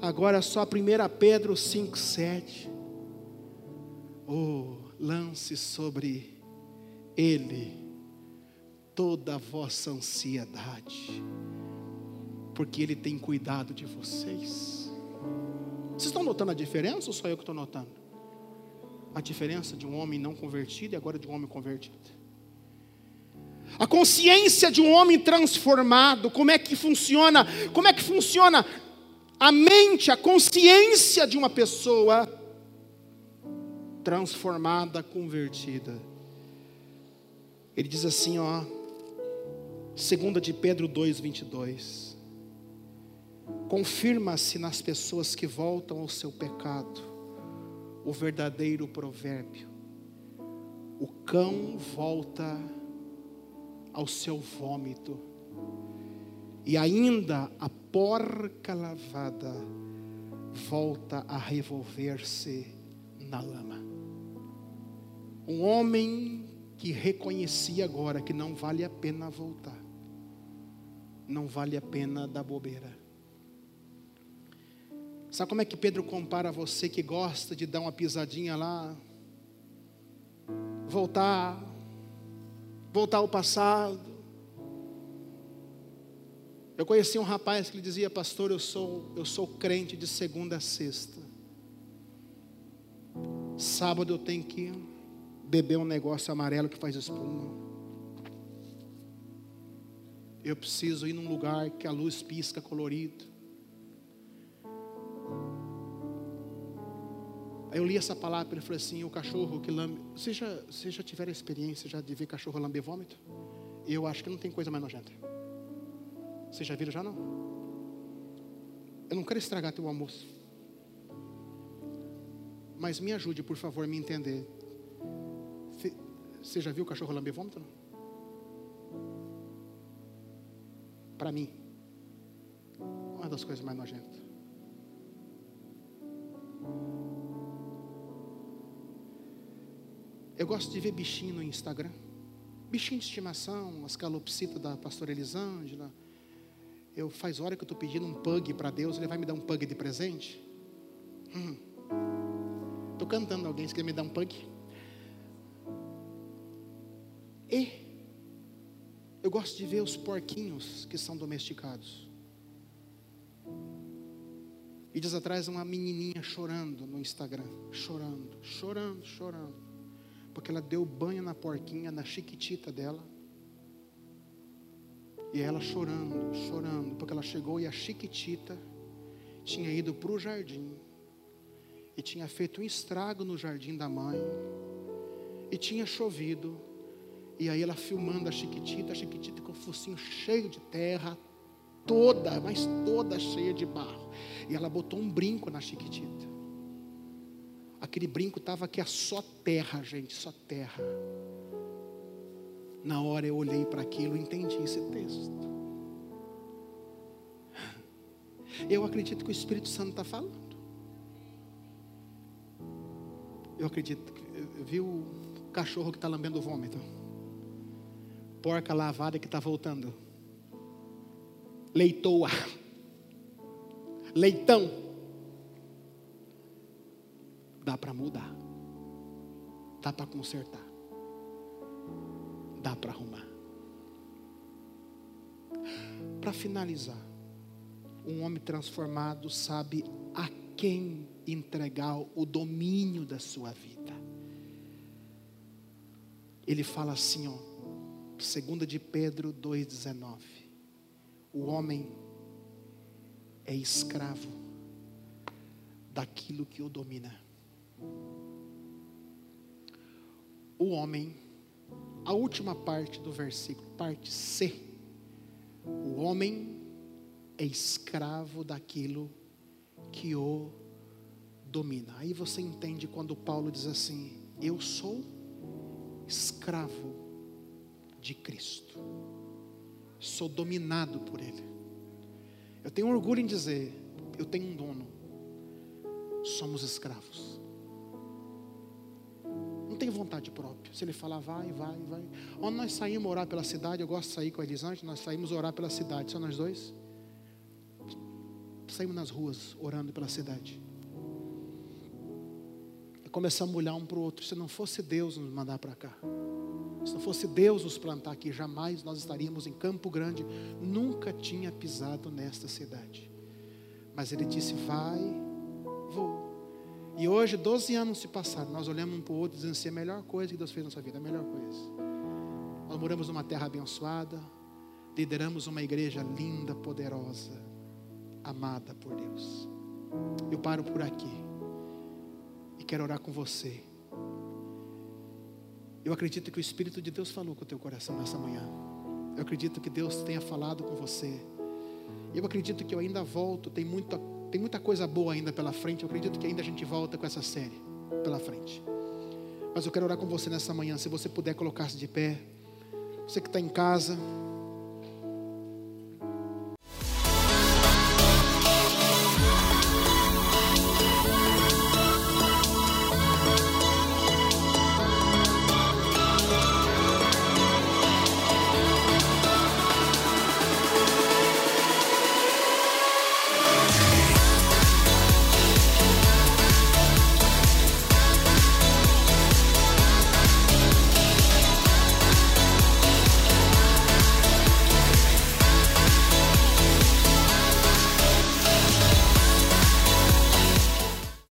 Agora só 1 Pedro 5,7. Oh, lance sobre ele toda a vossa ansiedade porque Ele tem cuidado de vocês. Vocês estão notando a diferença ou só eu que estou notando? a diferença de um homem não convertido e agora de um homem convertido. A consciência de um homem transformado, como é que funciona? Como é que funciona a mente, a consciência de uma pessoa transformada, convertida? Ele diz assim, ó, segunda de Pedro 2:22. Confirma-se nas pessoas que voltam ao seu pecado o verdadeiro provérbio. O cão volta ao seu vômito, e ainda a porca lavada volta a revolver-se na lama. Um homem que reconhecia agora que não vale a pena voltar, não vale a pena dar bobeira. Sabe como é que Pedro compara você que gosta de dar uma pisadinha lá, voltar, voltar ao passado. Eu conheci um rapaz que lhe dizia, pastor, eu sou, eu sou crente de segunda a sexta. Sábado eu tenho que beber um negócio amarelo que faz espuma. Eu preciso ir num lugar que a luz pisca colorido. Aí eu li essa palavra e falei assim: o cachorro que lambe. Vocês já, vocês já tiveram experiência já de ver cachorro lamber vômito? Eu acho que não tem coisa mais nojenta. Vocês já viram já não? Eu não quero estragar teu almoço. Mas me ajude, por favor, a me entender. Você já viu o cachorro lamber vômito? Para mim, uma das coisas mais nojentas. Eu gosto de ver bichinho no Instagram. Bichinho de estimação, as calopsitas da pastora Elisângela. Eu faz hora que eu estou pedindo um pug para Deus, ele vai me dar um pug de presente? Estou hum. cantando alguém, quer me dar um pug? E eu gosto de ver os porquinhos que são domesticados. E dias atrás uma menininha chorando no Instagram, chorando, chorando, chorando porque ela deu banho na porquinha, na chiquitita dela. E ela chorando, chorando, porque ela chegou e a chiquitita tinha ido para o jardim e tinha feito um estrago no jardim da mãe e tinha chovido. E aí ela filmando a chiquitita, a chiquitita com o focinho cheio de terra, toda, mas toda cheia de barro. E ela botou um brinco na chiquitita. Aquele brinco estava aqui, a só terra, gente, só terra. Na hora eu olhei para aquilo e entendi esse texto. Eu acredito que o Espírito Santo está falando. Eu acredito viu o cachorro que está lambendo o vômito. Porca lavada que está voltando. Leitoa. Leitão dá para mudar, dá para consertar, dá para arrumar. Para finalizar, um homem transformado sabe a quem entregar o domínio da sua vida. Ele fala assim, ó, segunda de Pedro 2:19. O homem é escravo daquilo que o domina. O homem, a última parte do versículo, parte C. O homem é escravo daquilo que o domina. Aí você entende quando Paulo diz assim: Eu sou escravo de Cristo, sou dominado por Ele. Eu tenho orgulho em dizer: Eu tenho um dono, somos escravos vontade própria. Se ele falar, vai, vai, vai. Onde nós saímos orar pela cidade, eu gosto de sair com a Elisante, nós saímos orar pela cidade, só nós dois. Saímos nas ruas orando pela cidade. E começamos a olhar um para o outro. Se não fosse Deus nos mandar para cá, se não fosse Deus nos plantar aqui, jamais nós estaríamos em Campo Grande. Nunca tinha pisado nesta cidade. Mas ele disse: Vai. E hoje, 12 anos se passaram, nós olhamos um para o outro dizendo assim, a melhor coisa que Deus fez na nossa vida, a melhor coisa. Nós moramos numa terra abençoada, lideramos uma igreja linda, poderosa, amada por Deus. Eu paro por aqui e quero orar com você. Eu acredito que o Espírito de Deus falou com o teu coração nessa manhã. Eu acredito que Deus tenha falado com você. Eu acredito que eu ainda volto, tem muita, tem muita coisa boa ainda pela frente. Eu acredito que ainda a gente volta com essa série pela frente. Mas eu quero orar com você nessa manhã. Se você puder colocar-se de pé. Você que está em casa.